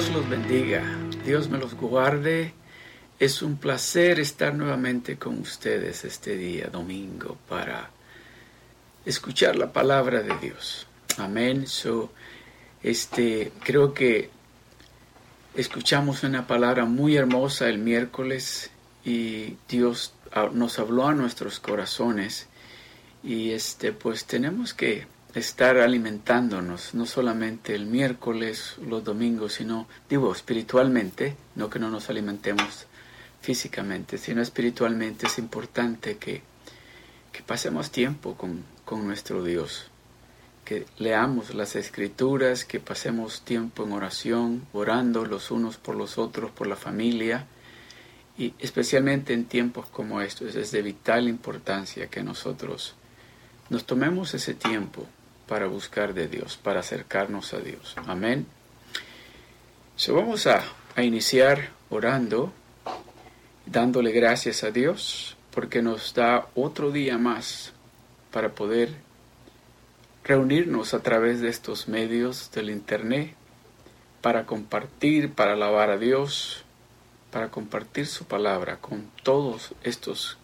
Dios los bendiga, Dios me los guarde. Es un placer estar nuevamente con ustedes este día domingo para escuchar la palabra de Dios. Amén. So, este, creo que escuchamos una palabra muy hermosa el miércoles y Dios nos habló a nuestros corazones y este, pues tenemos que estar alimentándonos, no solamente el miércoles, los domingos, sino, digo, espiritualmente, no que no nos alimentemos físicamente, sino espiritualmente es importante que, que pasemos tiempo con, con nuestro Dios, que leamos las escrituras, que pasemos tiempo en oración, orando los unos por los otros, por la familia, y especialmente en tiempos como estos, es de vital importancia que nosotros nos tomemos ese tiempo para buscar de Dios, para acercarnos a Dios. Amén. So, vamos a, a iniciar orando, dándole gracias a Dios, porque nos da otro día más para poder reunirnos a través de estos medios del Internet, para compartir, para alabar a Dios, para compartir su palabra con todos estos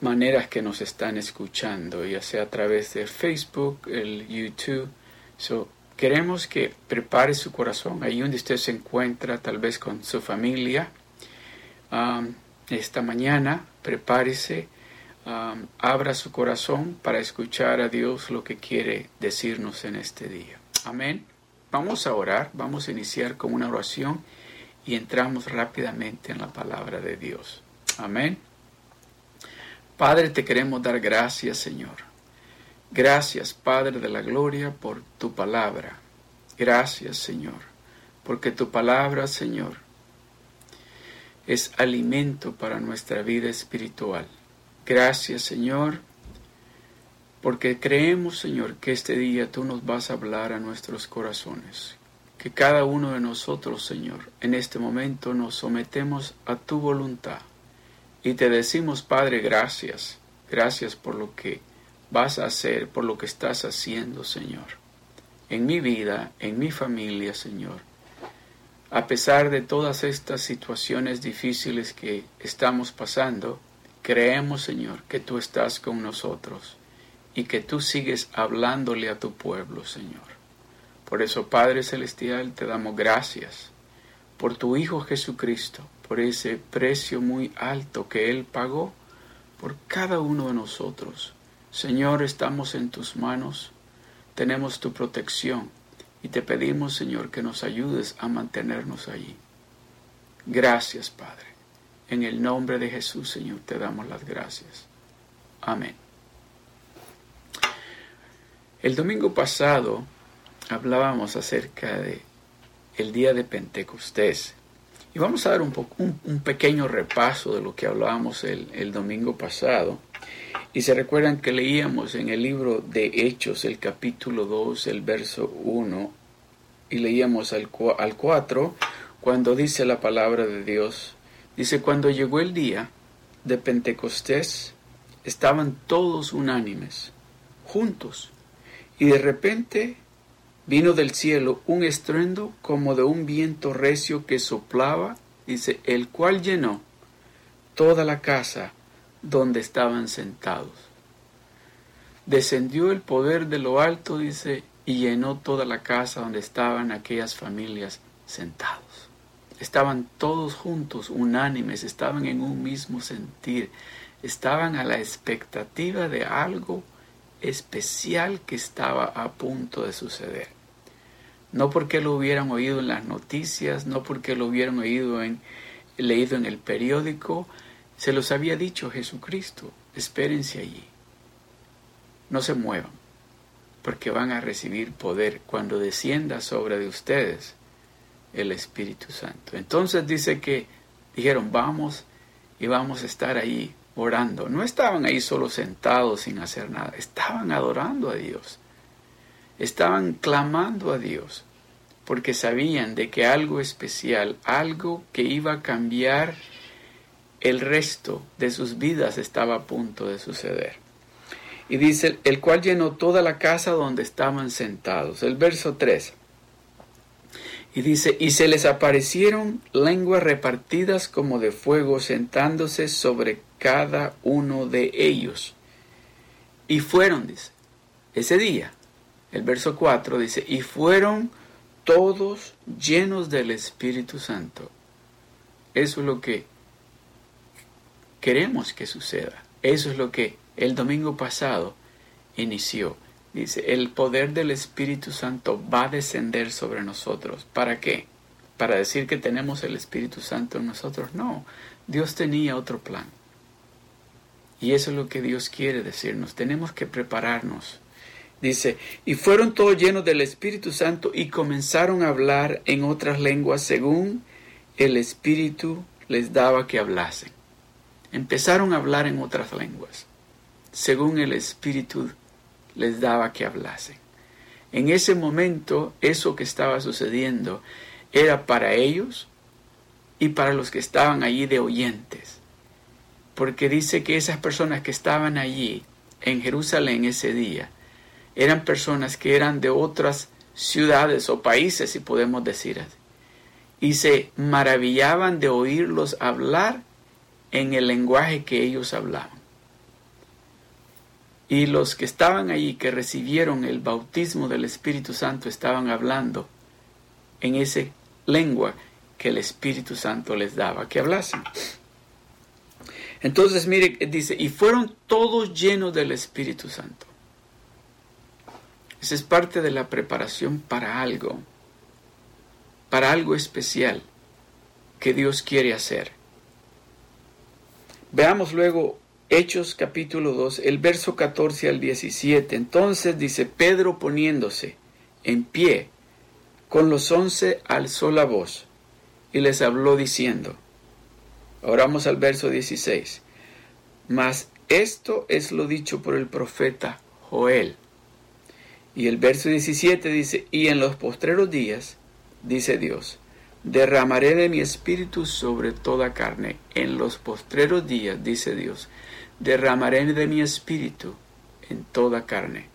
maneras que nos están escuchando, ya sea a través de Facebook, el YouTube. So, queremos que prepare su corazón ahí donde usted se encuentra, tal vez con su familia. Um, esta mañana, prepárese, um, abra su corazón para escuchar a Dios lo que quiere decirnos en este día. Amén. Vamos a orar, vamos a iniciar con una oración y entramos rápidamente en la palabra de Dios. Amén. Padre, te queremos dar gracias, Señor. Gracias, Padre de la Gloria, por tu palabra. Gracias, Señor, porque tu palabra, Señor, es alimento para nuestra vida espiritual. Gracias, Señor, porque creemos, Señor, que este día tú nos vas a hablar a nuestros corazones. Que cada uno de nosotros, Señor, en este momento nos sometemos a tu voluntad y te decimos, Padre, gracias. Gracias por lo que vas a hacer, por lo que estás haciendo, Señor. En mi vida, en mi familia, Señor. A pesar de todas estas situaciones difíciles que estamos pasando, creemos, Señor, que tú estás con nosotros y que tú sigues hablándole a tu pueblo, Señor. Por eso, Padre Celestial, te damos gracias por tu Hijo Jesucristo, por ese precio muy alto que Él pagó por cada uno de nosotros. Señor, estamos en tus manos, tenemos tu protección y te pedimos, Señor, que nos ayudes a mantenernos allí. Gracias, Padre. En el nombre de Jesús, Señor, te damos las gracias. Amén. El domingo pasado hablábamos acerca de el día de Pentecostés y vamos a dar un, un, pequeño repaso de lo que hablábamos el, domingo pasado. Y se recuerdan que leíamos en el libro de Hechos, el capítulo 2, el verso 1, y leíamos al, al 4, cuando dice la palabra de Dios, dice, cuando llegó el día de Pentecostés, estaban todos unánimes, juntos, y de repente Vino del cielo un estruendo como de un viento recio que soplaba, dice, el cual llenó toda la casa donde estaban sentados. Descendió el poder de lo alto, dice, y llenó toda la casa donde estaban aquellas familias sentados. Estaban todos juntos, unánimes, estaban en un mismo sentir, estaban a la expectativa de algo especial que estaba a punto de suceder no porque lo hubieran oído en las noticias, no porque lo hubieran oído en, leído en el periódico, se los había dicho Jesucristo, espérense allí, no se muevan, porque van a recibir poder cuando descienda sobre de ustedes el Espíritu Santo. Entonces dice que dijeron, vamos y vamos a estar ahí orando. No estaban ahí solo sentados sin hacer nada, estaban adorando a Dios estaban clamando a Dios porque sabían de que algo especial, algo que iba a cambiar el resto de sus vidas estaba a punto de suceder. Y dice, el cual llenó toda la casa donde estaban sentados. El verso 3. Y dice, y se les aparecieron lenguas repartidas como de fuego sentándose sobre cada uno de ellos. Y fueron, dice, ese día, el verso 4 dice, y fueron todos llenos del Espíritu Santo. Eso es lo que queremos que suceda. Eso es lo que el domingo pasado inició. Dice, el poder del Espíritu Santo va a descender sobre nosotros. ¿Para qué? ¿Para decir que tenemos el Espíritu Santo en nosotros? No, Dios tenía otro plan. Y eso es lo que Dios quiere decirnos. Tenemos que prepararnos. Dice, y fueron todos llenos del Espíritu Santo y comenzaron a hablar en otras lenguas según el Espíritu les daba que hablasen. Empezaron a hablar en otras lenguas, según el Espíritu les daba que hablasen. En ese momento, eso que estaba sucediendo era para ellos y para los que estaban allí de oyentes. Porque dice que esas personas que estaban allí en Jerusalén ese día eran personas que eran de otras ciudades o países, si podemos decir así, y se maravillaban de oírlos hablar en el lenguaje que ellos hablaban. Y los que estaban allí, que recibieron el bautismo del Espíritu Santo, estaban hablando en esa lengua que el Espíritu Santo les daba que hablasen. Entonces, mire, dice, y fueron todos llenos del Espíritu Santo. Esa es parte de la preparación para algo, para algo especial que Dios quiere hacer. Veamos luego Hechos capítulo 2, el verso 14 al 17. Entonces dice, Pedro poniéndose en pie, con los once alzó la voz y les habló diciendo, oramos al verso 16, mas esto es lo dicho por el profeta Joel. Y el verso 17 dice, y en los postreros días, dice Dios, derramaré de mi espíritu sobre toda carne. En los postreros días, dice Dios, derramaré de mi espíritu en toda carne.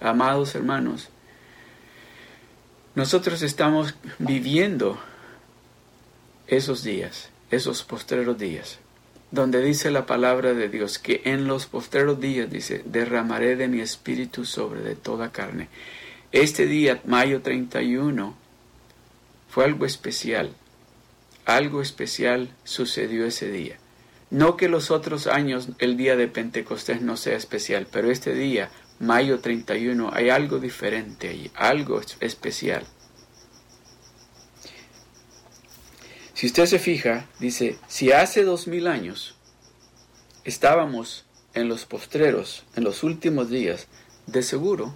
Amados hermanos, nosotros estamos viviendo esos días, esos postreros días, donde dice la palabra de Dios que en los postreros días, dice, derramaré de mi espíritu sobre de toda carne. Este día, mayo 31, fue algo especial. Algo especial sucedió ese día. No que los otros años el día de Pentecostés no sea especial, pero este día, mayo 31, hay algo diferente ahí, algo especial. Si usted se fija, dice, si hace dos mil años estábamos en los postreros, en los últimos días, de seguro,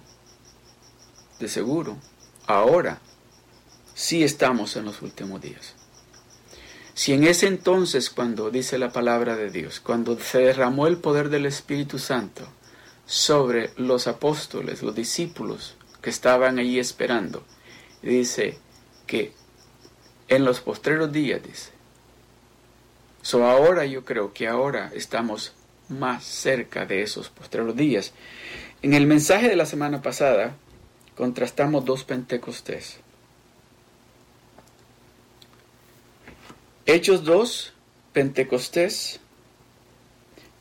de seguro, ahora sí estamos en los últimos días. Si en ese entonces, cuando dice la palabra de Dios, cuando se derramó el poder del Espíritu Santo sobre los apóstoles, los discípulos que estaban allí esperando, dice que en los postreros días, dice. So ahora yo creo que ahora estamos más cerca de esos postreros días. En el mensaje de la semana pasada contrastamos dos Pentecostés. Hechos 2, Pentecostés,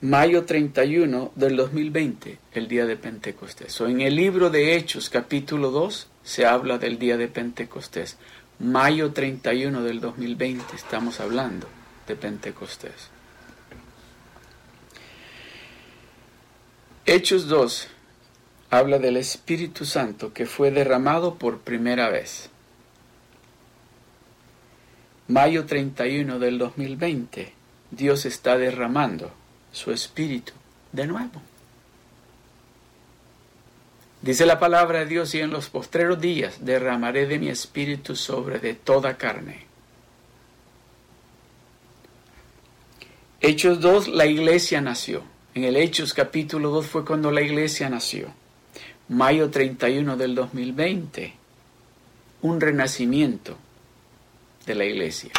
mayo 31 del 2020, el día de Pentecostés. O en el libro de Hechos, capítulo 2, se habla del día de Pentecostés. Mayo 31 del 2020 estamos hablando de Pentecostés. Hechos 2 habla del Espíritu Santo que fue derramado por primera vez mayo 31 del 2020, Dios está derramando su espíritu de nuevo. Dice la palabra de Dios, y en los postreros días derramaré de mi espíritu sobre de toda carne. Hechos 2, la iglesia nació. En el Hechos capítulo 2 fue cuando la iglesia nació. Mayo 31 del 2020, un renacimiento de la iglesia.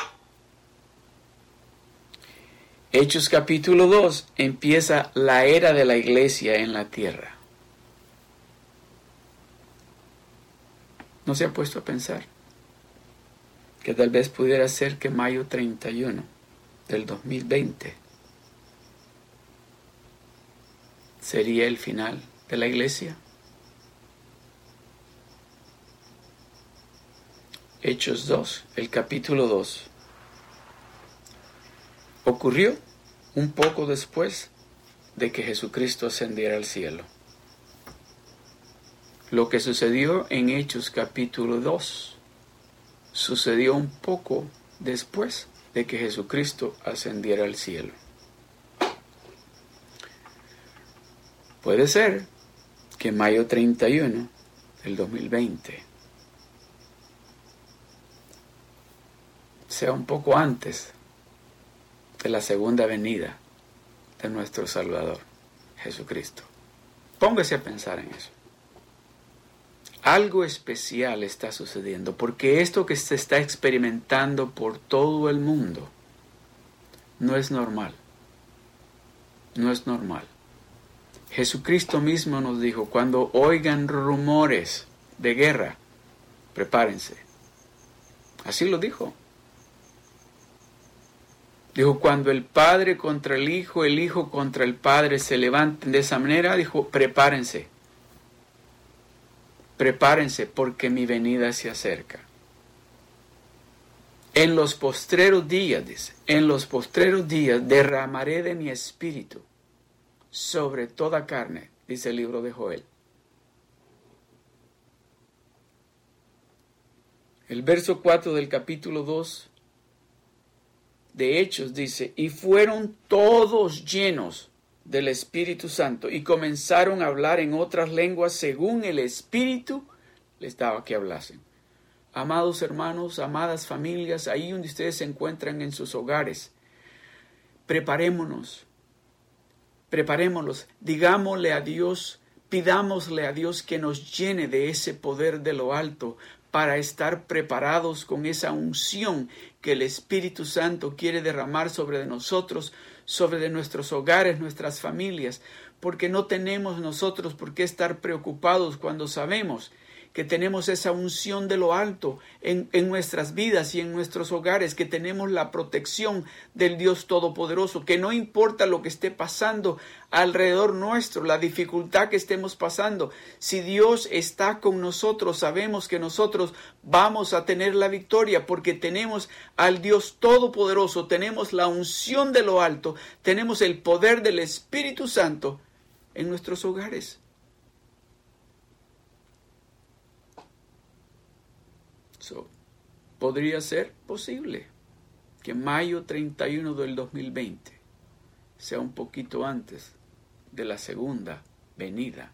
Hechos capítulo 2 empieza la era de la iglesia en la tierra. ¿No se ha puesto a pensar? que tal vez pudiera ser que mayo 31 del 2020 sería el final de la iglesia. Hechos 2, el capítulo 2. Ocurrió un poco después de que Jesucristo ascendiera al cielo. Lo que sucedió en Hechos capítulo 2 sucedió un poco después de que Jesucristo ascendiera al cielo. Puede ser que mayo 31 del 2020 sea un poco antes de la segunda venida de nuestro Salvador, Jesucristo. Póngase a pensar en eso. Algo especial está sucediendo, porque esto que se está experimentando por todo el mundo no es normal. No es normal. Jesucristo mismo nos dijo, cuando oigan rumores de guerra, prepárense. Así lo dijo. Dijo, cuando el Padre contra el Hijo, el Hijo contra el Padre se levanten de esa manera, dijo, prepárense. Prepárense porque mi venida se acerca. En los postreros días, en los postreros días derramaré de mi espíritu sobre toda carne, dice el libro de Joel. El verso 4 del capítulo 2 de Hechos dice, y fueron todos llenos del Espíritu Santo y comenzaron a hablar en otras lenguas según el Espíritu les daba que hablasen. Amados hermanos, amadas familias, ahí donde ustedes se encuentran en sus hogares, preparémonos preparémonos, digámosle a Dios, pidámosle a Dios que nos llene de ese poder de lo alto para estar preparados con esa unción que el Espíritu Santo quiere derramar sobre nosotros, sobre de nuestros hogares, nuestras familias, porque no tenemos nosotros por qué estar preocupados cuando sabemos que tenemos esa unción de lo alto en, nuestras vidas y en nuestros hogares, que tenemos la protección del Dios Todopoderoso, que no importa lo que esté pasando alrededor nuestro, la dificultad que estemos pasando, si Dios está con nosotros, sabemos que nosotros vamos a tener la victoria porque tenemos al Dios Todopoderoso, tenemos la unción de lo alto, tenemos el poder del Espíritu Santo en nuestros hogares. Podría ser posible que mayo 31 del 2020 sea un poquito antes de la segunda venida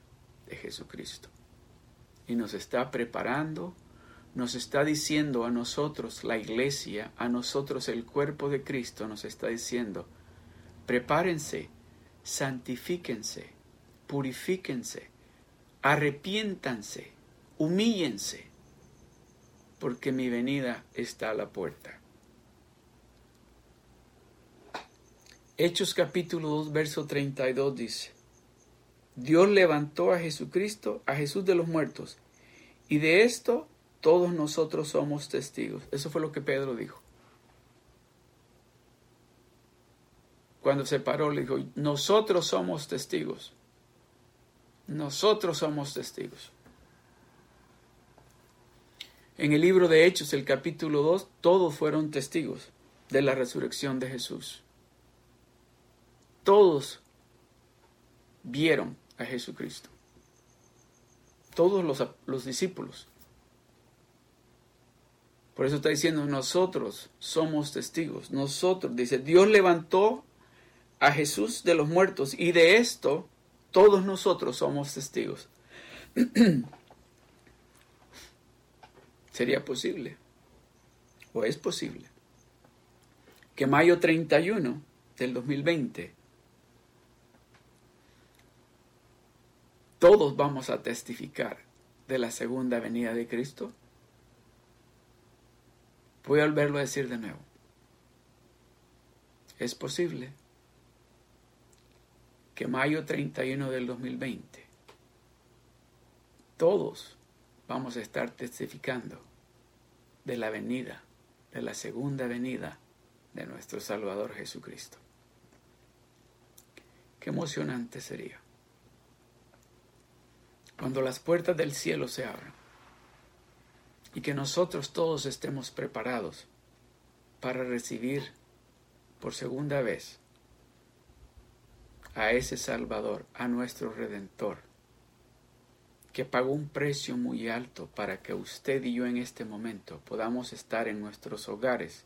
de Jesucristo. Y nos está preparando, nos está diciendo a nosotros, la iglesia, a nosotros el cuerpo de Cristo, nos está diciendo, prepárense, santifíquense, purifíquense, arrepiéntanse, humíllense porque mi venida está a la puerta. Hechos capítulo 2, verso 32 dice, Dios levantó a Jesucristo, a Jesús de los muertos, y de esto todos nosotros somos testigos. Eso fue lo que Pedro dijo. Cuando se paró, le dijo, nosotros somos testigos. Nosotros somos testigos. En el libro de Hechos, el capítulo 2, todos fueron testigos de la resurrección de Jesús. Todos vieron a Jesucristo. Todos los, los discípulos. Por eso está diciendo, nosotros somos testigos. Nosotros, dice, Dios levantó a Jesús de los muertos y de esto todos nosotros somos testigos. sería posible, o es posible, que mayo 31 del 2020 todos vamos a testificar de la segunda venida de Cristo? Voy a volverlo a decir de nuevo. Es posible que mayo 31 del 2020 todos vamos a estar testificando de la venida de la segunda venida de nuestro Salvador Jesucristo. Qué emocionante sería cuando las puertas del cielo se abran y que nosotros todos estemos preparados para recibir por segunda vez a ese Salvador, a nuestro Redentor, que pagó un precio muy alto para que usted y yo en este momento podamos estar en nuestros hogares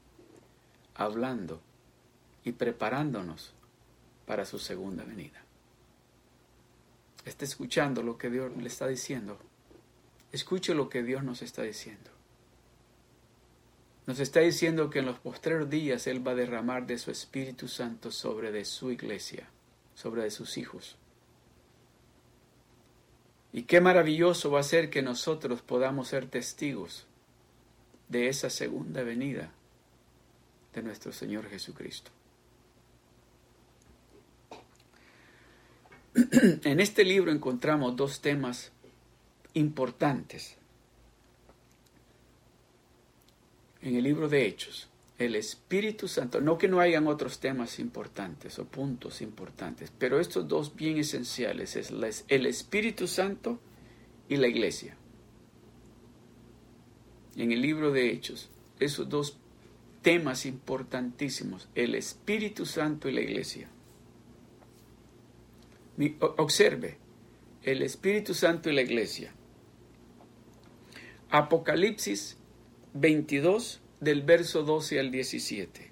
hablando y preparándonos para su segunda venida. Está escuchando lo que Dios le está diciendo. Escuche lo que Dios nos está diciendo. Nos está diciendo que en los postreros días Él va a derramar de su Espíritu Santo sobre de su iglesia, sobre de sus hijos. Y qué maravilloso va a ser que nosotros podamos ser testigos de esa segunda venida de nuestro Señor Jesucristo. En este libro encontramos dos temas importantes. En el libro de Hechos, el Espíritu Santo, no que no hayan otros temas importantes o puntos importantes, pero estos dos bien esenciales es el Espíritu Santo y la iglesia. En el libro de Hechos, esos dos temas importantísimos, el Espíritu Santo y la iglesia. Observe, el Espíritu Santo y la iglesia. Apocalipsis 22 del verso 12 al 17.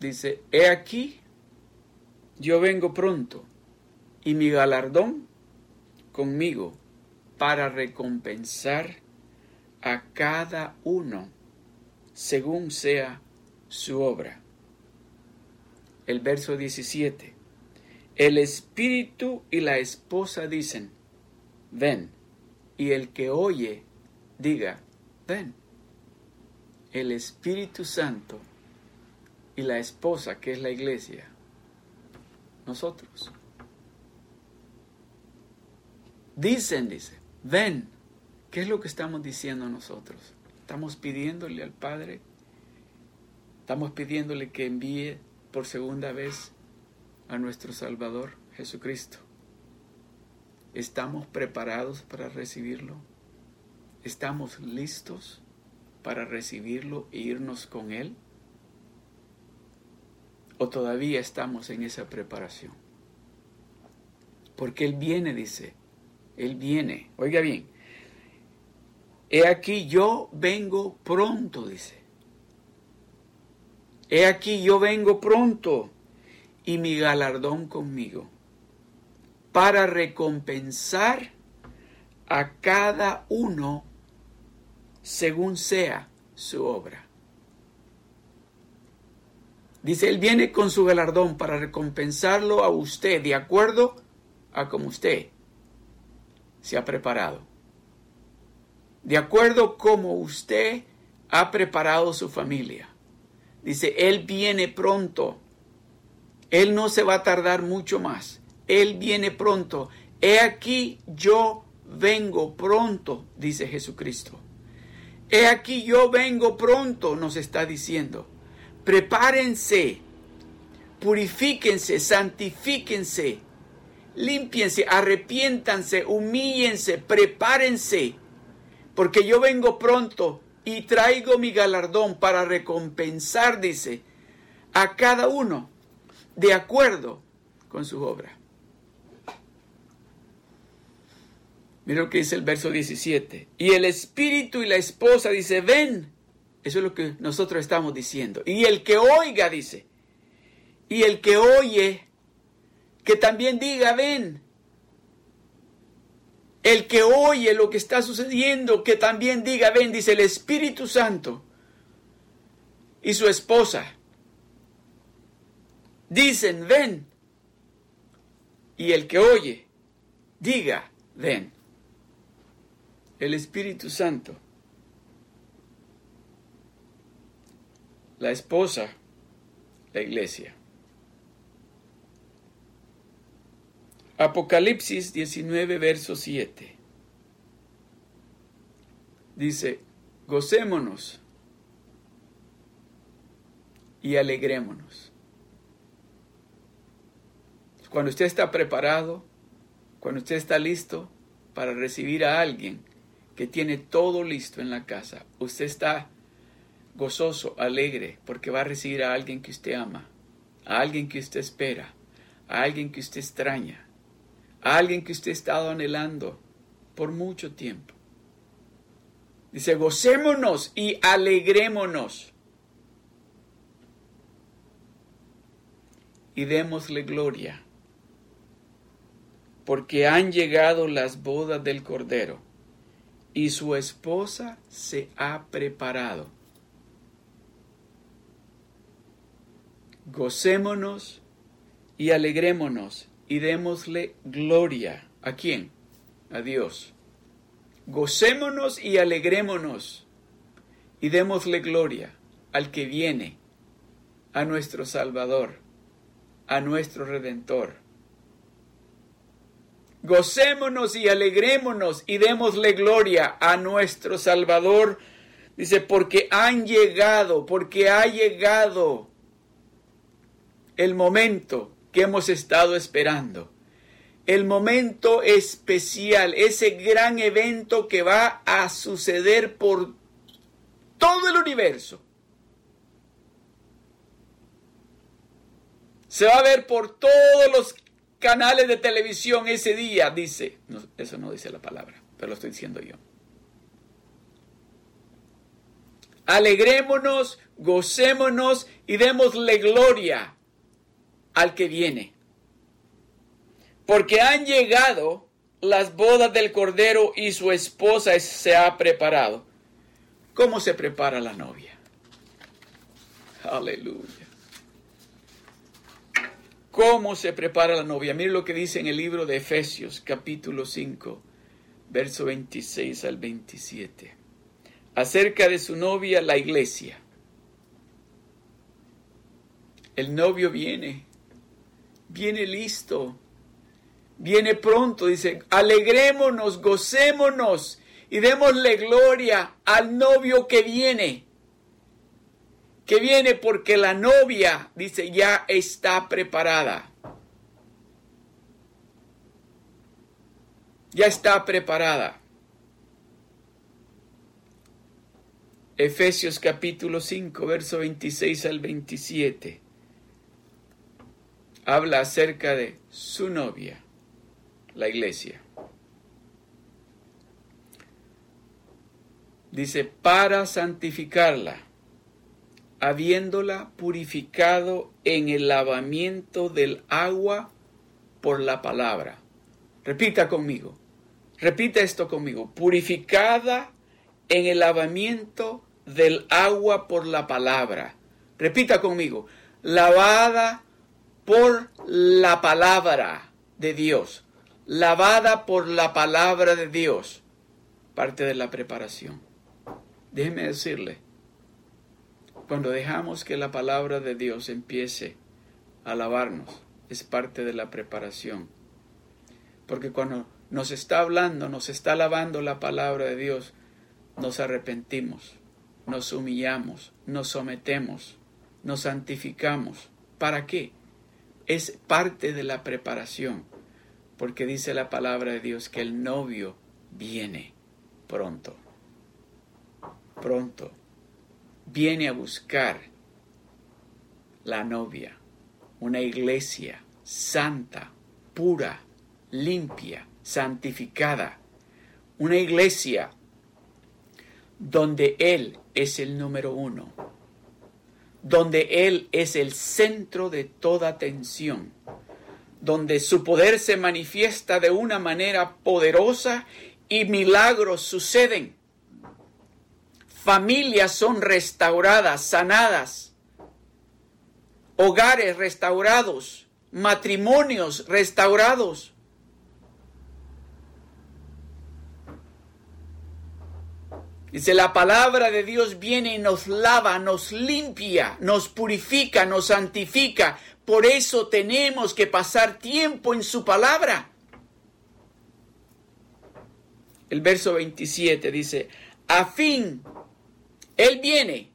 Dice, he aquí, yo vengo pronto, y mi galardón conmigo para recompensar a cada uno según sea su obra. El verso 17. El espíritu y la esposa dicen, ven, y el que oye, diga, ven. El Espíritu Santo y la esposa, que es la iglesia, nosotros. Dicen, dice, ven. ¿Qué es lo que estamos diciendo nosotros? Estamos pidiéndole al Padre, estamos pidiéndole que envíe por segunda vez a nuestro Salvador Jesucristo. ¿Estamos preparados para recibirlo? ¿Estamos listos para recibirlo e irnos con Él? ¿O todavía estamos en esa preparación? Porque Él viene, dice, Él viene. Oiga bien, He aquí yo vengo pronto, dice. He aquí yo vengo pronto y mi galardón conmigo para recompensar a cada uno según sea su obra. Dice, Él viene con su galardón para recompensarlo a usted de acuerdo a como usted se ha preparado de acuerdo como usted ha preparado su familia. Dice, Él viene pronto. Él no se va a tardar mucho más. Él viene pronto. He aquí yo vengo pronto, dice Jesucristo. He aquí yo vengo pronto, nos está diciendo. Prepárense, purifíquense, santifíquense, límpiense, arrepiéntanse, humíllense, prepárense porque yo vengo pronto y traigo mi galardón para recompensar, dice, a cada uno de acuerdo con su obra. Mira lo que dice el verso 17. Y el espíritu y la esposa dice, ven. Eso es lo que nosotros estamos diciendo. Y el que oiga, dice. Y el que oye, que también diga, ven el que oye lo que está sucediendo, que también diga, ven, dice el Espíritu Santo y su esposa. Dicen, ven. Y el que oye, diga, ven. El Espíritu Santo. La esposa, la iglesia. Apocalipsis 19, verso 7. Dice, gocémonos y alegrémonos. Cuando usted está preparado, cuando usted está listo para recibir a alguien que tiene todo listo en la casa, usted está gozoso, alegre, porque va a recibir a alguien que usted ama, a alguien que usted espera, a alguien que usted extraña, a alguien que usted ha estado anhelando por mucho tiempo. Dice, gocémonos y alegrémonos. Y démosle gloria, porque han llegado las bodas del Cordero, y su esposa se ha preparado. Gocémonos y alegrémonos y démosle gloria. ¿A quién? A Dios. Gocémonos y alegrémonos y démosle gloria al que viene, a nuestro Salvador, a nuestro Redentor. Gocémonos y alegrémonos y démosle gloria a nuestro Salvador. Dice, porque han llegado, porque ha llegado el momento que hemos estado esperando el momento especial, ese gran evento que va a suceder por todo el universo. Se va a ver por todos los canales de televisión ese día, dice. eso no dice la palabra, pero lo estoy diciendo yo. Alegrémonos, gocémonos y démosle gloria al que viene porque han llegado las bodas del Cordero y su esposa se ha preparado. ¿Cómo se prepara la novia? Aleluya. ¿Cómo se prepara la novia? Mire lo que dice en el libro de Efesios capítulo 5, verso 26 al 27. Acerca de su novia, la iglesia. El novio viene, viene listo, viene pronto, dice, alegrémonos, gocémonos y démosle gloria al novio que viene. Que viene porque la novia, dice, ya está preparada. Ya está preparada. Efesios capítulo 5, verso 26 al 27. Habla acerca de su novia la iglesia. Dice, para santificarla, habiéndola purificado en el lavamiento del agua por la palabra. Repita conmigo, repita esto conmigo, purificada en el lavamiento del agua por la palabra. Repita conmigo, lavada por la palabra de Dios lavada por la palabra de Dios, parte de la preparación. Déjeme decirle, cuando dejamos que la palabra de Dios empiece a lavarnos, es parte de la preparación. Porque cuando nos está hablando, nos está lavando la palabra de Dios, nos arrepentimos, nos humillamos, nos sometemos, nos santificamos. ¿Para qué? Es parte de la preparación porque dice la palabra de Dios que el novio viene pronto, pronto, viene a buscar la novia, una iglesia santa, pura, limpia, santificada, una iglesia donde Él es el número uno, donde Él es el centro de toda atención, donde su poder se manifiesta de una manera poderosa y milagros suceden. Familias son restauradas, sanadas, hogares restaurados, matrimonios restaurados. Dice, la palabra de Dios viene y nos lava, nos limpia, nos purifica, nos santifica, por eso tenemos que pasar tiempo en su palabra. El verso 27 dice, a fin, Él viene,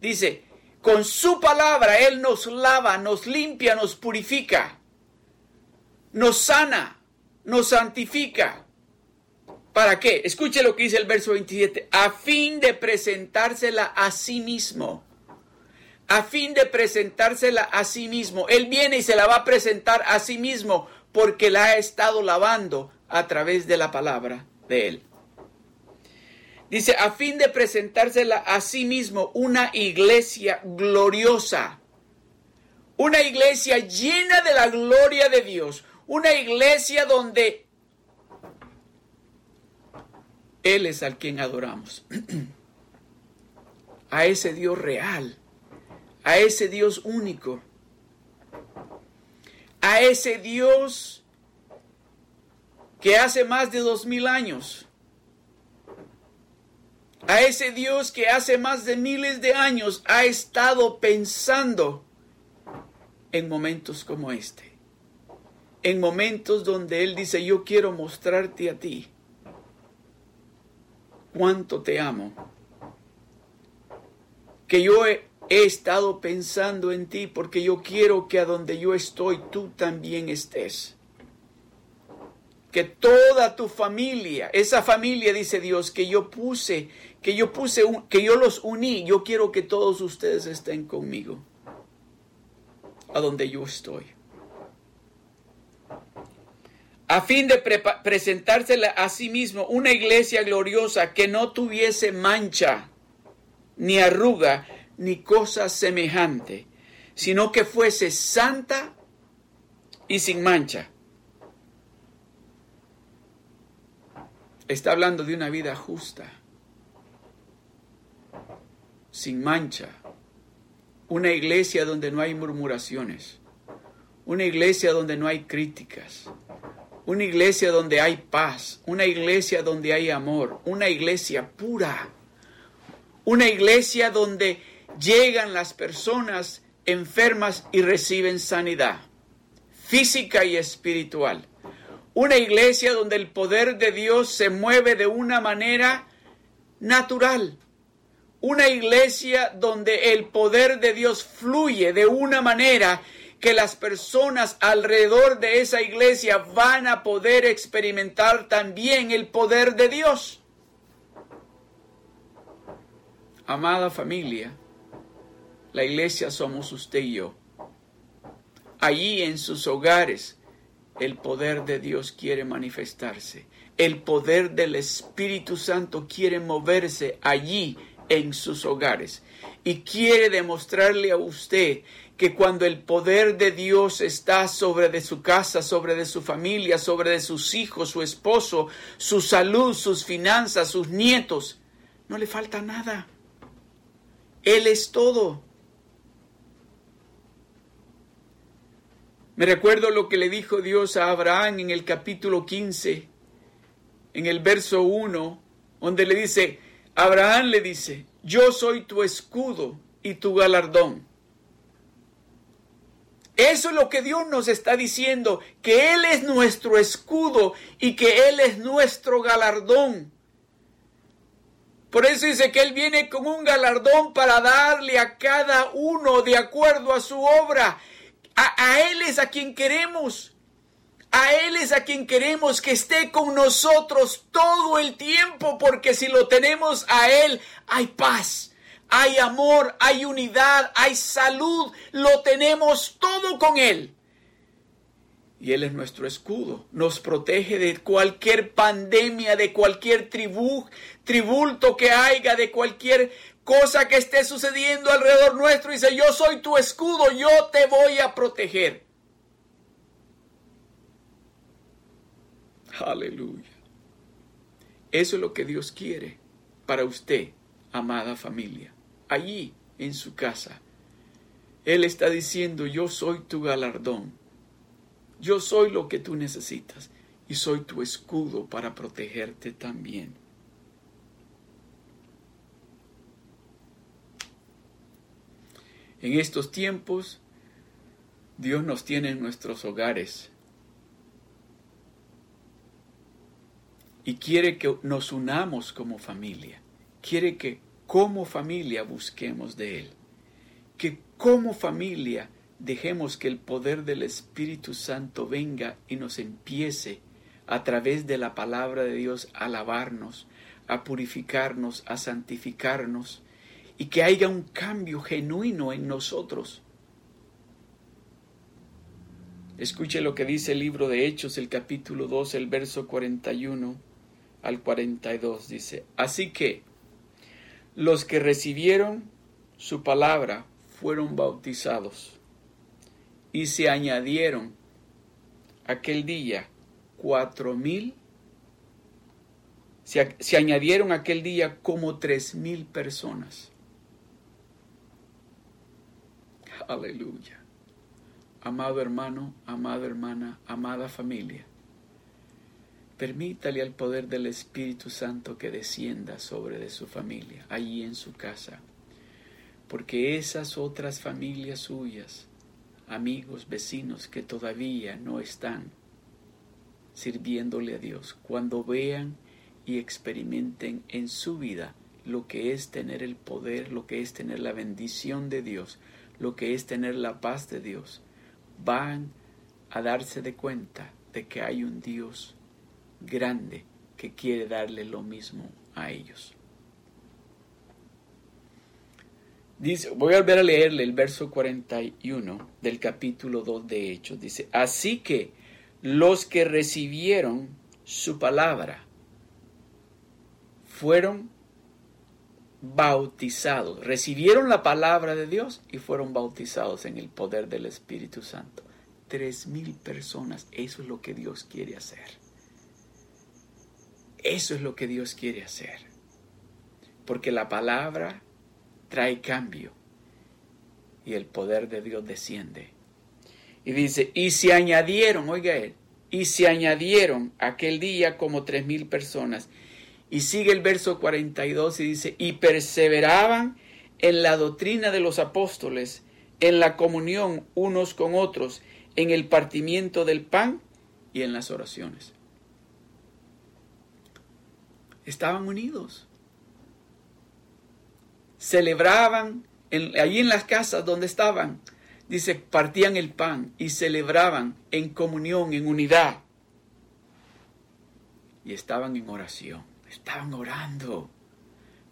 dice, Con su palabra Él nos lava, nos limpia, nos purifica, nos sana, nos santifica. ¿Para qué? Escuche lo que dice el verso 27. A fin de presentársela a sí mismo. A fin de presentársela a sí mismo. Él viene y se la va a presentar a sí mismo porque la ha estado lavando a través de la palabra de Él. Dice, a fin de presentársela a sí mismo una iglesia gloriosa. Una iglesia llena de la gloria de Dios. Una iglesia donde Él es al quien adoramos. a ese Dios real. A ese Dios único. A ese Dios que hace más de dos mil años, a ese Dios que hace más de miles de años ha estado pensando en momentos como este, en momentos donde Él dice, yo quiero mostrarte a ti cuánto te amo, que yo he, estado pensando en ti porque yo quiero que a donde yo estoy tú también estés. Que toda tu familia, esa familia, dice Dios, que yo puse, que yo puse, que yo los uní, yo quiero que todos ustedes estén conmigo, a donde yo estoy. A fin de presentársela a sí mismo una iglesia gloriosa que no tuviese mancha, ni arruga, ni cosa semejante, sino que fuese santa y sin mancha. Está hablando de una vida justa, sin mancha, una iglesia donde no hay murmuraciones, una iglesia donde no hay críticas, una iglesia donde hay paz, una iglesia donde hay amor, una iglesia pura, una iglesia donde llegan las personas enfermas y reciben sanidad física y espiritual. Una iglesia donde el poder de Dios se mueve de una manera natural. Una iglesia donde el poder de Dios fluye de una manera que las personas alrededor de esa iglesia van a poder experimentar también el poder de Dios. Amada familia, la iglesia somos usted y yo. Allí en sus hogares, el poder de Dios quiere manifestarse. El poder del Espíritu Santo quiere moverse allí en sus hogares. Y quiere demostrarle a usted que cuando el poder de Dios está sobre de su casa, sobre de su familia, sobre de sus hijos, su esposo, su salud, sus finanzas, sus nietos, no le falta nada. Él es todo. Me recuerdo lo que le dijo Dios a Abraham en el capítulo 15, en el verso 1, donde le dice, Abraham le dice, yo soy tu escudo y tu galardón. Eso es lo que Dios nos está diciendo, que Él es nuestro escudo y que Él es nuestro galardón. Por eso dice que Él viene con un galardón para darle a cada uno de acuerdo a su obra. A, Él es a quien queremos. A Él es a quien queremos que esté con nosotros todo el tiempo, porque si lo tenemos a Él, hay paz, hay amor, hay unidad, hay salud, lo tenemos todo con Él. Y Él es nuestro escudo, nos protege de cualquier pandemia, de cualquier tribu, tribulto que haya, de cualquier cosa que esté sucediendo alrededor nuestro, dice, yo soy tu escudo, yo te voy a proteger. Aleluya. Eso es lo que Dios quiere para usted, amada familia, allí en su casa. Él está diciendo, yo soy tu galardón, yo soy lo que tú necesitas y soy tu escudo para protegerte también. En estos tiempos, Dios nos tiene en nuestros hogares y quiere que nos unamos como familia. Quiere que como familia busquemos de Él. que como familia dejemos que el poder del Espíritu Santo venga y nos empiece a través de la palabra de Dios a lavarnos, a purificarnos, a santificarnos, y que haya un cambio genuino en nosotros. Escuche lo que dice el libro de Hechos, el capítulo 2, el verso 41 al 42. Dice, así que los que recibieron su palabra fueron bautizados y se añadieron aquel día cuatro mil, se, se añadieron aquel día como tres mil personas. Aleluya. Amado hermano, amada hermana, amada familia, permítale al poder del Espíritu Santo que descienda sobre de su familia, allí en su casa, porque esas otras familias suyas, amigos, vecinos que todavía no están sirviéndole a Dios, cuando vean y experimenten en su vida lo que es tener el poder, lo que es tener la bendición de Dios, lo que es tener la paz de Dios, van a darse de cuenta de que hay un Dios grande que quiere darle lo mismo a ellos. Dice, voy a volver a leerle el verso 41 del capítulo 2 de Hechos. Dice, así que los que recibieron su palabra fueron bautizados, recibieron la palabra de Dios y fueron bautizados en el poder del Espíritu Santo. Tres mil personas, eso es lo que Dios quiere hacer. Eso es lo que Dios quiere hacer. Porque la palabra trae cambio y el poder de Dios desciende. Y dice, y se añadieron, oiga él, y se añadieron aquel día como tres mil personas y sigue el verso 42 y dice, y perseveraban en la doctrina de los apóstoles, en la comunión unos con otros, en el partimiento del pan y en las oraciones. Estaban unidos. Celebraban allí en las casas donde estaban. Dice, partían el pan y celebraban en comunión, en unidad. Y estaban en oración. Estaban orando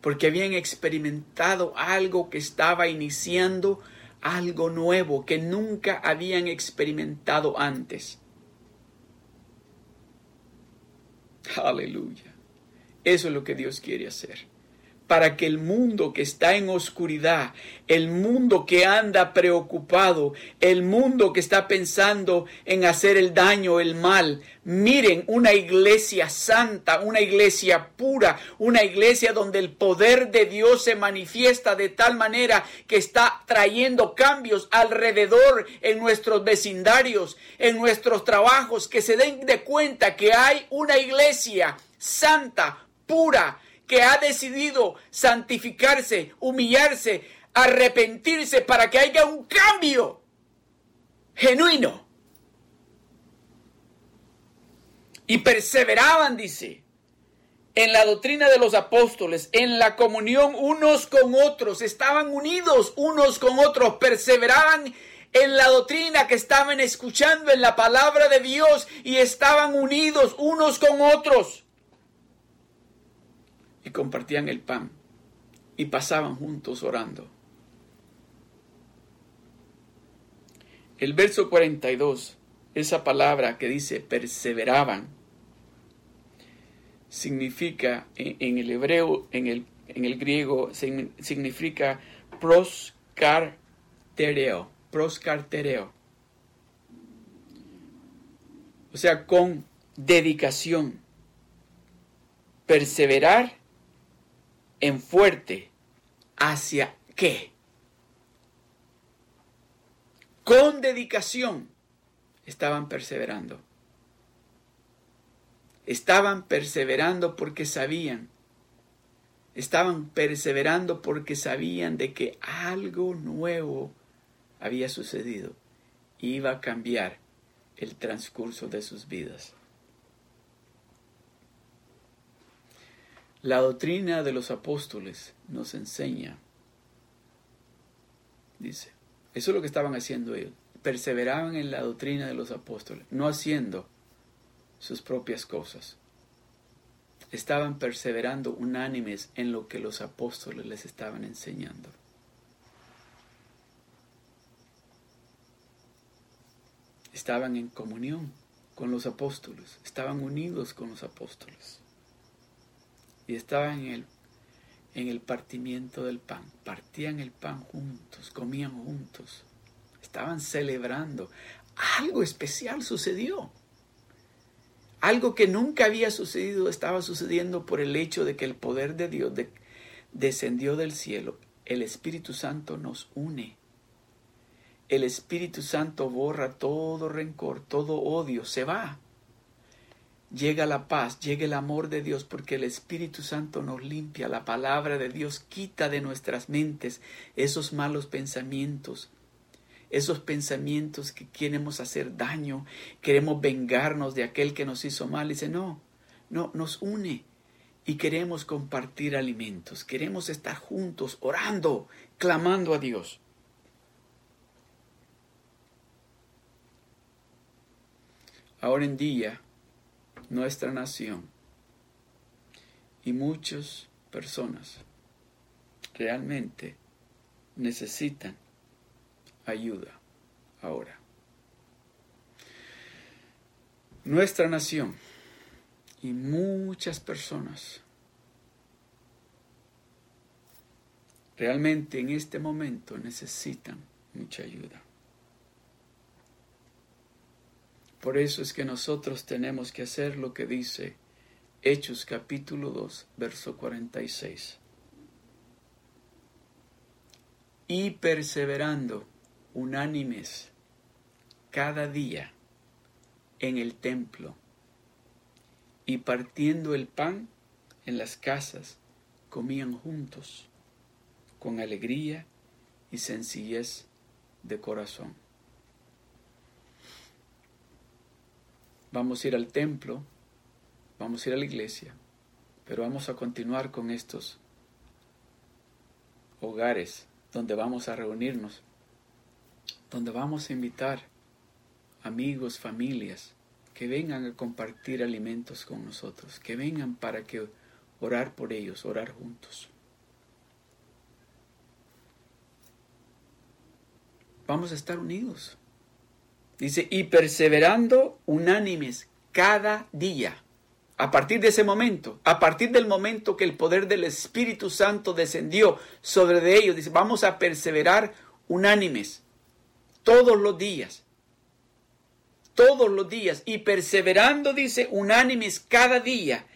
porque habían experimentado algo que estaba iniciando, algo nuevo que nunca habían experimentado antes. Aleluya. Eso es lo que Dios quiere hacer. Para que el mundo que está en oscuridad, el mundo que anda preocupado, el mundo que está pensando en hacer el daño, el mal, miren una iglesia santa, una iglesia pura, una iglesia donde el poder de Dios se manifiesta de tal manera que está trayendo cambios alrededor en nuestros vecindarios, en nuestros trabajos, que se den de cuenta que hay una iglesia santa, pura, que ha decidido santificarse, humillarse, arrepentirse para que haya un cambio genuino. Y perseveraban, dice, en la doctrina de los apóstoles, en la comunión unos con otros, estaban unidos unos con otros, perseveraban en la doctrina que estaban escuchando en la palabra de Dios y estaban unidos unos con otros y compartían el pan y pasaban juntos orando. El verso 42, esa palabra que dice perseveraban, significa en, el hebreo, en el, en el griego, significa proscartereo, proscartereo. O sea, con dedicación. Perseverar en fuerte hacia qué? Con dedicación estaban perseverando. Estaban perseverando porque sabían. Estaban perseverando porque sabían de que algo nuevo había sucedido. Iba a cambiar el transcurso de sus vidas. La doctrina de los apóstoles nos enseña dice. Eso es lo que estaban haciendo ellos. Perseveraban en la doctrina de los apóstoles, no haciendo sus propias cosas. Estaban perseverando unánimes en lo que los apóstoles les estaban enseñando. Estaban en comunión con los apóstoles, estaban unidos con los apóstoles y estaban en el, en el partimiento del pan. Partían el pan juntos, comían juntos, estaban celebrando. Algo especial sucedió. Algo que nunca había sucedido estaba sucediendo por el hecho de que el poder de Dios descendió del cielo. El Espíritu Santo nos une. El Espíritu Santo borra todo rencor, todo odio, se va llega la paz, llega el amor de Dios, porque el Espíritu Santo nos limpia, la palabra de Dios quita de nuestras mentes esos malos pensamientos, esos pensamientos que queremos hacer daño, queremos vengarnos de aquel que nos hizo mal. Dice, no, no, nos une y queremos compartir alimentos, queremos estar juntos, orando, clamando a Dios. Ahora en día, nuestra nación y muchas personas realmente necesitan ayuda ahora. Nuestra nación y muchas personas realmente en este momento necesitan mucha ayuda. Por eso es que nosotros tenemos que hacer lo que dice Hechos capítulo 2, verso 46. Y perseverando unánimes cada día en el templo y partiendo el pan en las casas, comían juntos con alegría y sencillez de corazón. Vamos a ir al templo, vamos a ir a la iglesia, pero vamos a continuar con estos hogares donde vamos a reunirnos, donde vamos a invitar amigos, familias, que vengan a compartir alimentos con nosotros, que vengan para que orar por ellos, orar juntos. Vamos a estar unidos. Dice, y perseverando unánimes cada día. A partir de ese momento, a partir del momento que el poder del Espíritu Santo descendió sobre de ellos, dice, vamos a perseverar unánimes todos los días. Todos los días. Y perseverando, dice, unánimes cada día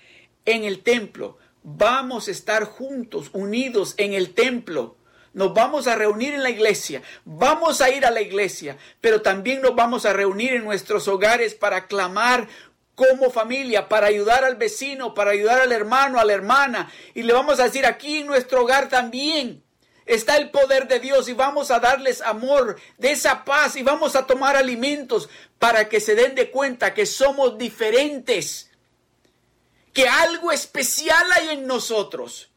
en el templo. Vamos a estar juntos, unidos en el templo nos vamos a reunir en la iglesia, vamos a ir a la iglesia, pero también nos vamos a reunir en nuestros hogares para clamar como familia, para ayudar al vecino, para ayudar al hermano, a la hermana. Y le vamos a decir, aquí en nuestro hogar también está el poder de Dios y vamos a darles amor, de esa paz y vamos a tomar alimentos para que se den de cuenta que somos diferentes, que algo especial hay en nosotros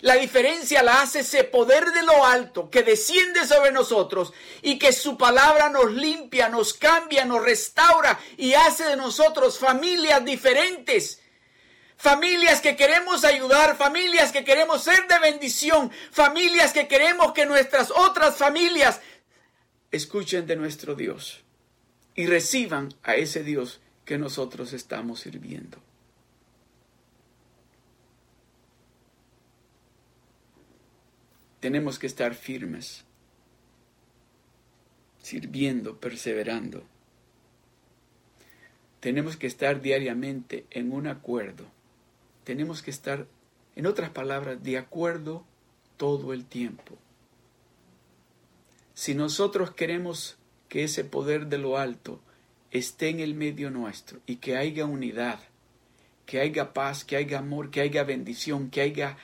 la diferencia la hace ese poder de lo alto que desciende sobre nosotros y que su palabra nos limpia, nos cambia, nos restaura y hace de nosotros familias diferentes. Familias que queremos ayudar, familias que queremos ser de bendición, familias que queremos que nuestras otras familias escuchen de nuestro Dios y reciban a ese Dios que nosotros estamos sirviendo. Tenemos que estar firmes, sirviendo, perseverando. Tenemos que estar diariamente en un acuerdo. Tenemos que estar, en otras palabras, de acuerdo todo el tiempo. Si nosotros queremos que ese poder de lo alto esté en el medio nuestro y que haya unidad, que haya paz, que haya amor, que haya bendición, que haya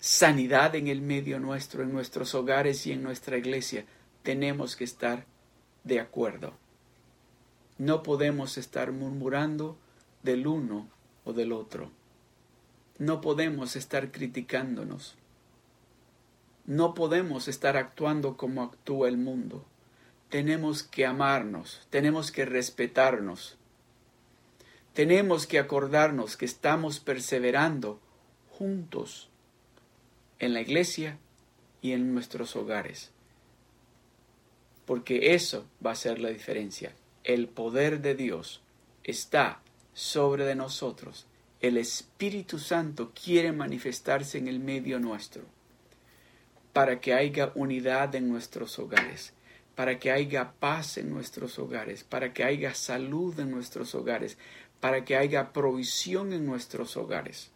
sanidad en el medio nuestro, en nuestros hogares y en nuestra iglesia, tenemos que estar de acuerdo. No podemos estar murmurando del uno o del otro. No podemos estar criticándonos. No podemos estar actuando como actúa el mundo. Tenemos que amarnos, tenemos que respetarnos, tenemos que acordarnos que estamos perseverando juntos en la iglesia y en nuestros hogares. Porque eso va a ser la diferencia. El poder de Dios está sobre de nosotros. El Espíritu Santo quiere manifestarse en el medio nuestro para que haya unidad en nuestros hogares, para que haya paz en nuestros hogares, para que haya salud en nuestros hogares, para que haya provisión en nuestros hogares.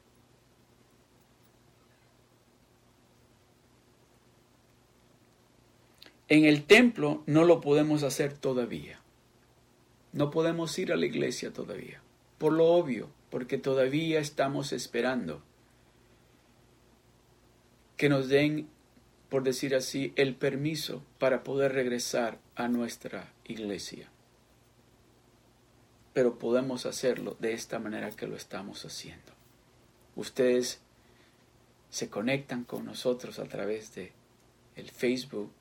En el templo no lo podemos hacer todavía. No podemos ir a la iglesia todavía. Por lo obvio, porque todavía estamos esperando que nos den, por decir así, el permiso para poder regresar a nuestra iglesia. Pero podemos hacerlo de esta manera que lo estamos haciendo. Ustedes se conectan con nosotros a través de el Facebook,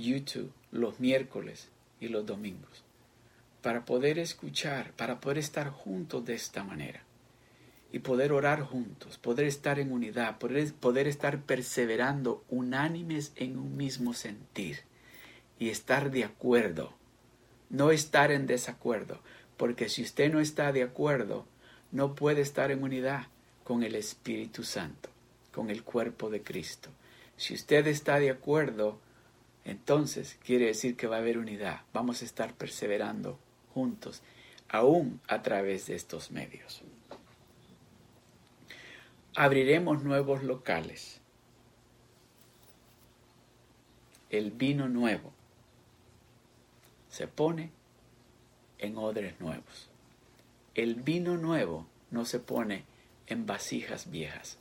YouTube los miércoles y los domingos para poder escuchar, para poder estar juntos de esta manera y poder orar juntos, poder estar en unidad, poder, poder estar perseverando unánimes en un mismo sentir y estar de acuerdo, no estar en desacuerdo, porque si usted no está de acuerdo, no puede estar en unidad con el Espíritu Santo, con el cuerpo de Cristo. Si usted está de acuerdo, entonces quiere decir que va a haber unidad, vamos a estar perseverando juntos, aún a través de estos medios. Abriremos nuevos locales. El vino nuevo se pone en odres nuevos. El vino nuevo no se pone en vasijas viejas,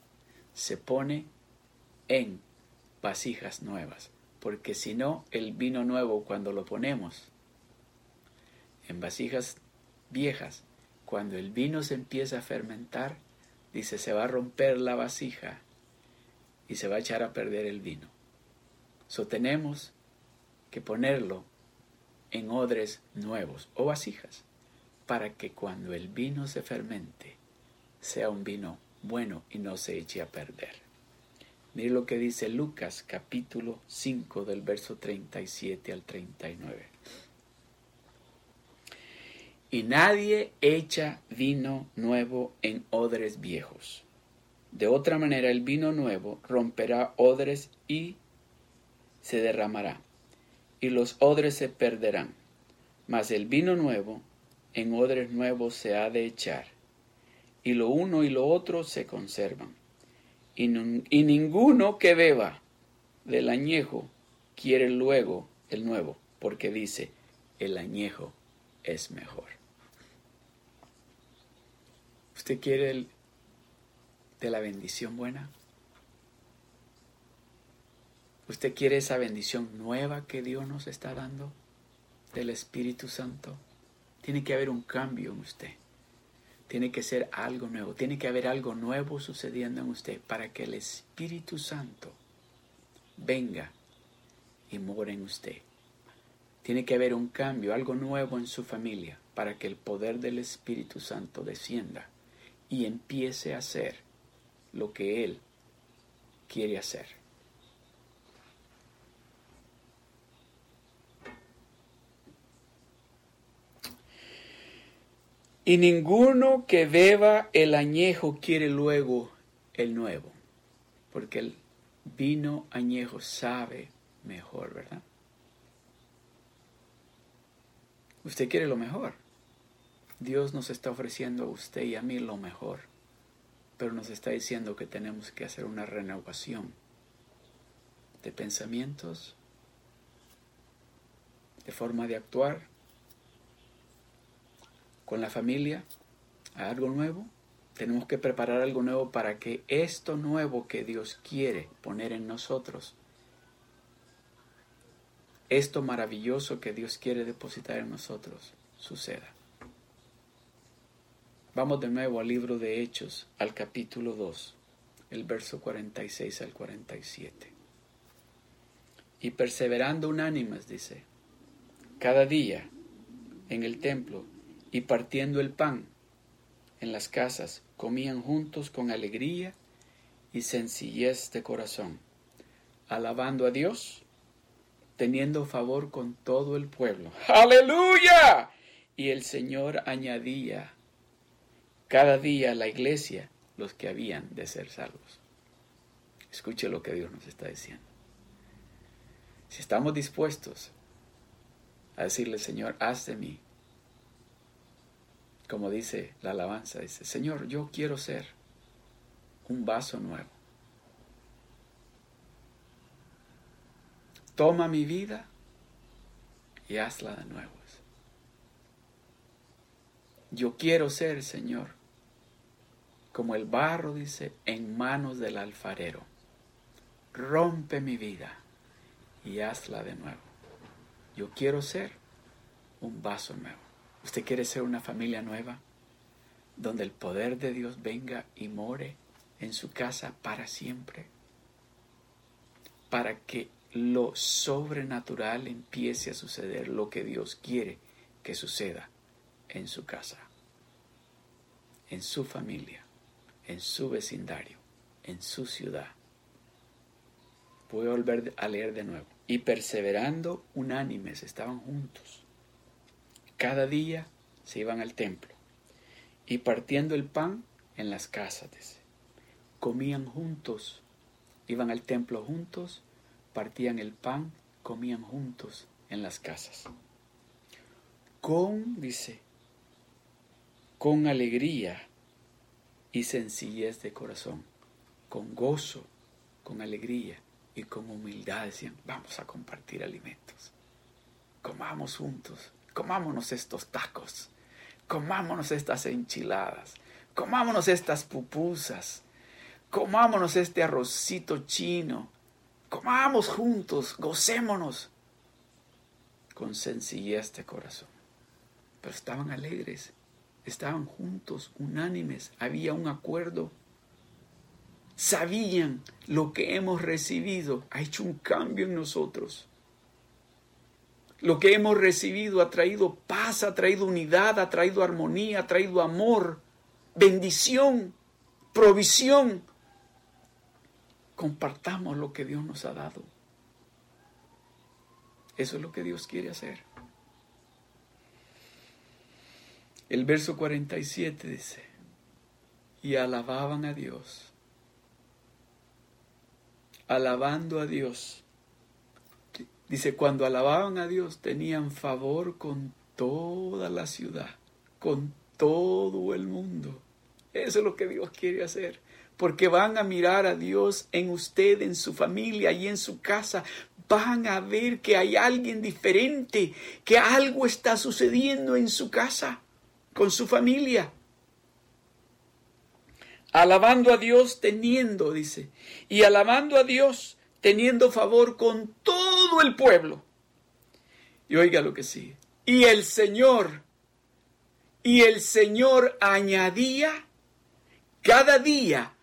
se pone en vasijas nuevas, porque si no, el vino nuevo cuando lo ponemos en vasijas viejas, cuando el vino se empieza a fermentar, dice, se va a romper la vasija y se va a echar a perder el vino. So tenemos que ponerlo en odres nuevos o vasijas para que cuando el vino se fermente sea un vino bueno y no se eche a perder. Mire lo que dice Lucas capítulo 5 del verso 37 al 39 y nadie echa vino nuevo en odres viejos. De otra manera el vino nuevo romperá odres y se derramará, y los odres se perderán. Mas el vino nuevo en odres nuevos se ha de echar, y lo uno y lo otro se conservan. Y, ninguno que beba del añejo quiere luego el nuevo, porque dice, el añejo es mejor. ¿Usted quiere el, de la bendición buena? ¿Usted quiere esa bendición nueva que Dios nos está dando del Espíritu Santo? Tiene que haber un cambio en usted. Tiene que ser algo nuevo. Tiene que haber algo nuevo sucediendo en usted para que el Espíritu Santo venga y more en usted. Tiene que haber un cambio, algo nuevo en su familia para que el poder del Espíritu Santo descienda y empiece a hacer lo que Él quiere hacer. Y ninguno que beba el añejo quiere luego el nuevo, porque el vino añejo sabe mejor, ¿verdad? Usted quiere lo mejor. Dios nos está ofreciendo a usted y a mí lo mejor, pero nos está diciendo que tenemos que hacer una renovación de pensamientos, de forma de actuar con la familia, algo nuevo. Tenemos que preparar algo nuevo para que esto nuevo que Dios quiere poner en nosotros, esto maravilloso que Dios quiere depositar en nosotros, suceda. Vamos de nuevo al libro de Hechos, al capítulo 2. el verso 46 al 47. Y perseverando unánimes, dice, cada día en el templo y partiendo el pan en las casas, comían juntos con alegría y sencillez de corazón, alabando a Dios, teniendo favor con todo el pueblo. Aleluya. Y el Señor añadía cada día a la iglesia los que habían de ser salvos. Escuche lo que Dios nos está diciendo. Si estamos dispuestos a decirle, Señor, haz de mí, como dice la alabanza, dice, Señor, yo quiero ser un vaso nuevo. Toma mi vida y hazla de nuevo. Yo quiero ser, Señor, como el barro, dice, en manos del alfarero. Rompe mi vida y hazla de nuevo. Yo quiero ser un vaso nuevo. ¿Usted quiere ser una familia nueva? Donde el poder de Dios venga y more en su casa para siempre. Para que lo sobrenatural empiece a suceder, lo que Dios quiere que suceda en su casa, en su familia, en su vecindario, en su ciudad. Voy a volver a leer de nuevo. Y perseverando unánimes estaban juntos. Cada día se iban al templo y partiendo el pan en las casas. Comían juntos, iban al templo juntos, partían el pan, comían juntos en las casas. Con, dice, con alegría y sencillez de corazón, con gozo, con alegría y con humildad decían, vamos a compartir alimentos. Comamos juntos, comámonos estos tacos, comámonos estas enchiladas, comámonos estas pupusas, comámonos este arrocito chino, comamos juntos, gocémonos con sencillez de corazón. Pero estaban alegres estaban juntos, unánimes, había un acuerdo. Sabían lo que hemos recibido ha hecho un cambio en nosotros. Lo que hemos recibido ha traído paz, ha traído unidad, ha traído armonía, ha traído amor, bendición, provisión. Compartamos lo que Dios nos ha dado. Eso es lo que Dios quiere hacer. El verso 47 dice, y alababan a Dios, alabando a Dios. Dice, cuando alababan a Dios tenían favor con toda la ciudad, con todo el mundo. Eso es lo que Dios quiere hacer, porque van a mirar a Dios en usted, en su familia y en su casa. Van a ver que hay alguien diferente, que algo está sucediendo en su casa con su familia. Alabando a Dios teniendo, dice, y alabando a Dios teniendo favor con todo el pueblo. Y oiga lo que sigue. Y el Señor, y el Señor añadía cada día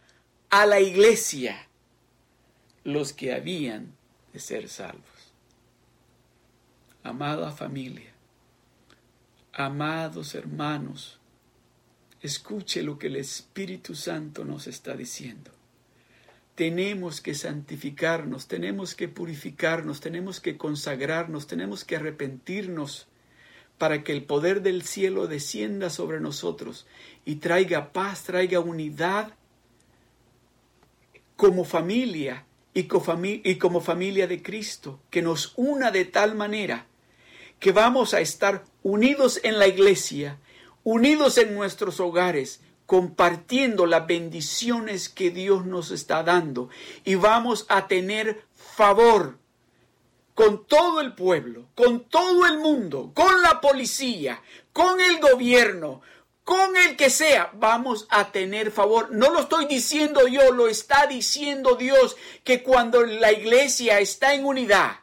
a la iglesia los que habían de ser salvos. Amada familia, Amados hermanos, escuche lo que el Espíritu Santo nos está diciendo. Tenemos que santificarnos, tenemos que purificarnos, tenemos que consagrarnos, tenemos que arrepentirnos para que el poder del cielo descienda sobre nosotros y traiga paz, traiga unidad como familia y como familia de Cristo, que nos una de tal manera que vamos a estar unidos en la iglesia, unidos en nuestros hogares, compartiendo las bendiciones que Dios nos está dando y vamos a tener favor con todo el pueblo, con todo el mundo, con la policía, con el gobierno, con el que sea, vamos a tener favor. No lo estoy diciendo yo, lo está diciendo Dios, que cuando la iglesia está en unidad,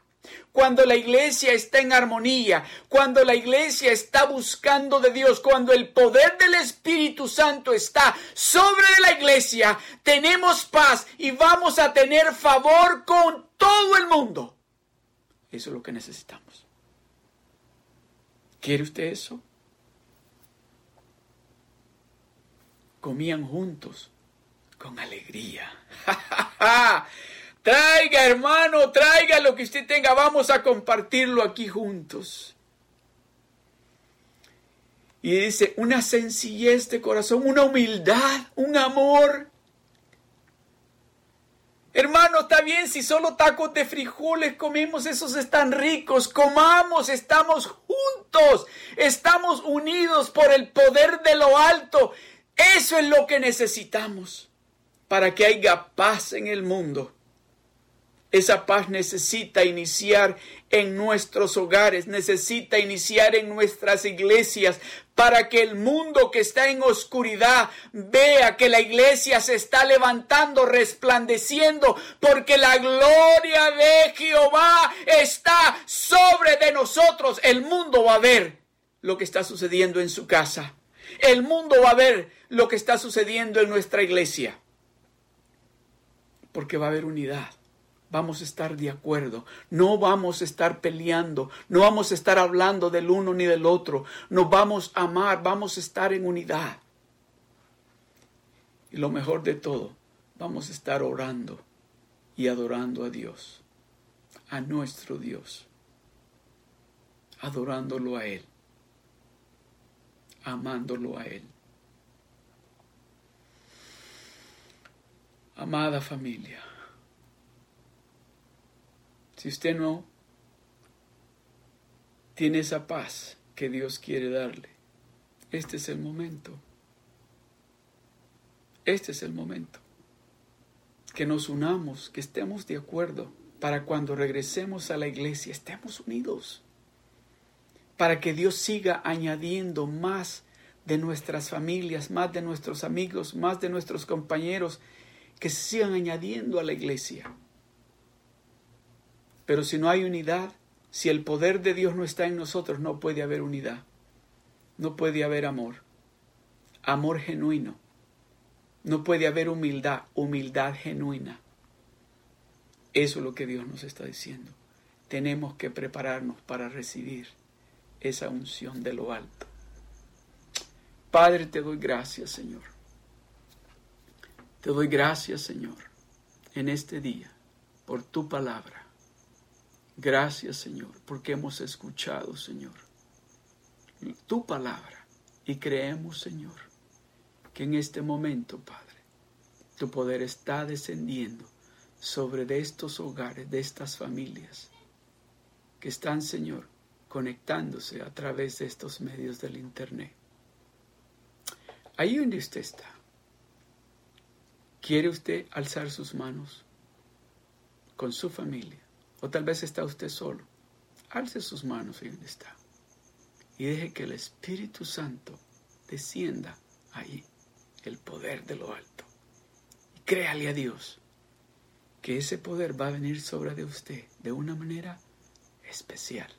cuando la iglesia está en armonía, cuando la iglesia está buscando de Dios, cuando el poder del Espíritu Santo está sobre la iglesia, tenemos paz y vamos a tener favor con todo el mundo. Eso es lo que necesitamos. ¿Quiere usted eso? Comían juntos con alegría. Traiga, hermano, traiga lo que usted tenga. Vamos a compartirlo aquí juntos. Y dice, una sencillez de corazón, una humildad, un amor. Hermano, está bien si solo tacos de frijoles comemos, esos están ricos. Comamos, estamos juntos, estamos unidos por el poder de lo alto. Eso es lo que necesitamos para que haya paz en el mundo. Esa paz necesita iniciar en nuestros hogares, necesita iniciar en nuestras iglesias, para que el mundo que está en oscuridad vea que la iglesia se está levantando, resplandeciendo, porque la gloria de Jehová está sobre de nosotros. El mundo va a ver lo que está sucediendo en su casa. El mundo va a ver lo que está sucediendo en nuestra iglesia. Porque va a haber unidad vamos a estar de acuerdo, no vamos a estar peleando, no vamos a estar hablando del uno ni del otro, nos vamos a amar, vamos a estar en unidad. Y lo mejor de todo, vamos a estar orando y adorando a Dios, a nuestro Dios, adorándolo a Él, amándolo a Él. Amada familia, si usted no tiene esa paz que Dios quiere darle, este es el momento. Este es el momento. Que nos unamos, que estemos de acuerdo para cuando regresemos a la iglesia estemos unidos. Para que Dios siga añadiendo más de nuestras familias, más de nuestros amigos, más de nuestros compañeros, que sigan añadiendo a la iglesia. Pero si no hay unidad, si el poder de Dios no está en nosotros, no puede haber unidad. No puede haber amor. Amor genuino. No puede haber humildad, humildad genuina. Eso es lo que Dios nos está diciendo. Tenemos que prepararnos para recibir esa unción de lo alto. Padre, te doy gracias, Señor. Te doy gracias, Señor, en este día, por tu palabra. Gracias, Señor, porque hemos escuchado, Señor, tu palabra y creemos, Señor, que en este momento, Padre, tu poder está descendiendo sobre de estos hogares, de estas familias que están, Señor, conectándose a través de estos medios del Internet. Ahí donde usted está, ¿quiere usted alzar sus manos con su familia? O tal vez está usted solo. Alce sus manos ahí donde está. Y deje que el Espíritu Santo descienda ahí, el poder de lo alto. Y créale a Dios que ese poder va a venir sobre de usted de una manera especial.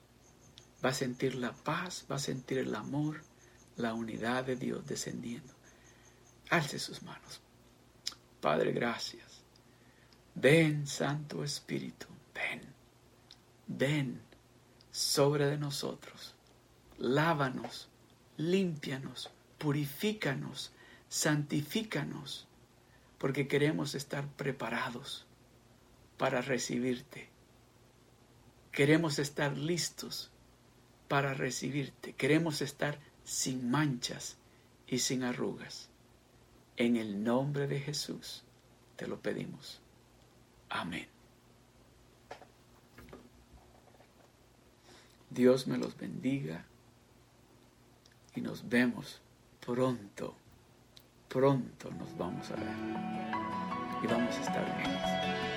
Va a sentir la paz, va a sentir el amor, la unidad de Dios descendiendo. Alce sus manos. Padre, gracias. Ven, Santo Espíritu, ven ven sobre de nosotros, lávanos, límpianos, purifícanos, santifícanos, porque queremos estar preparados para recibirte. Queremos estar listos para recibirte. Queremos estar sin manchas y sin arrugas. En el nombre de Jesús te lo pedimos. Amén. Dios me los bendiga y nos vemos pronto. Pronto nos vamos a ver y vamos a estar bien.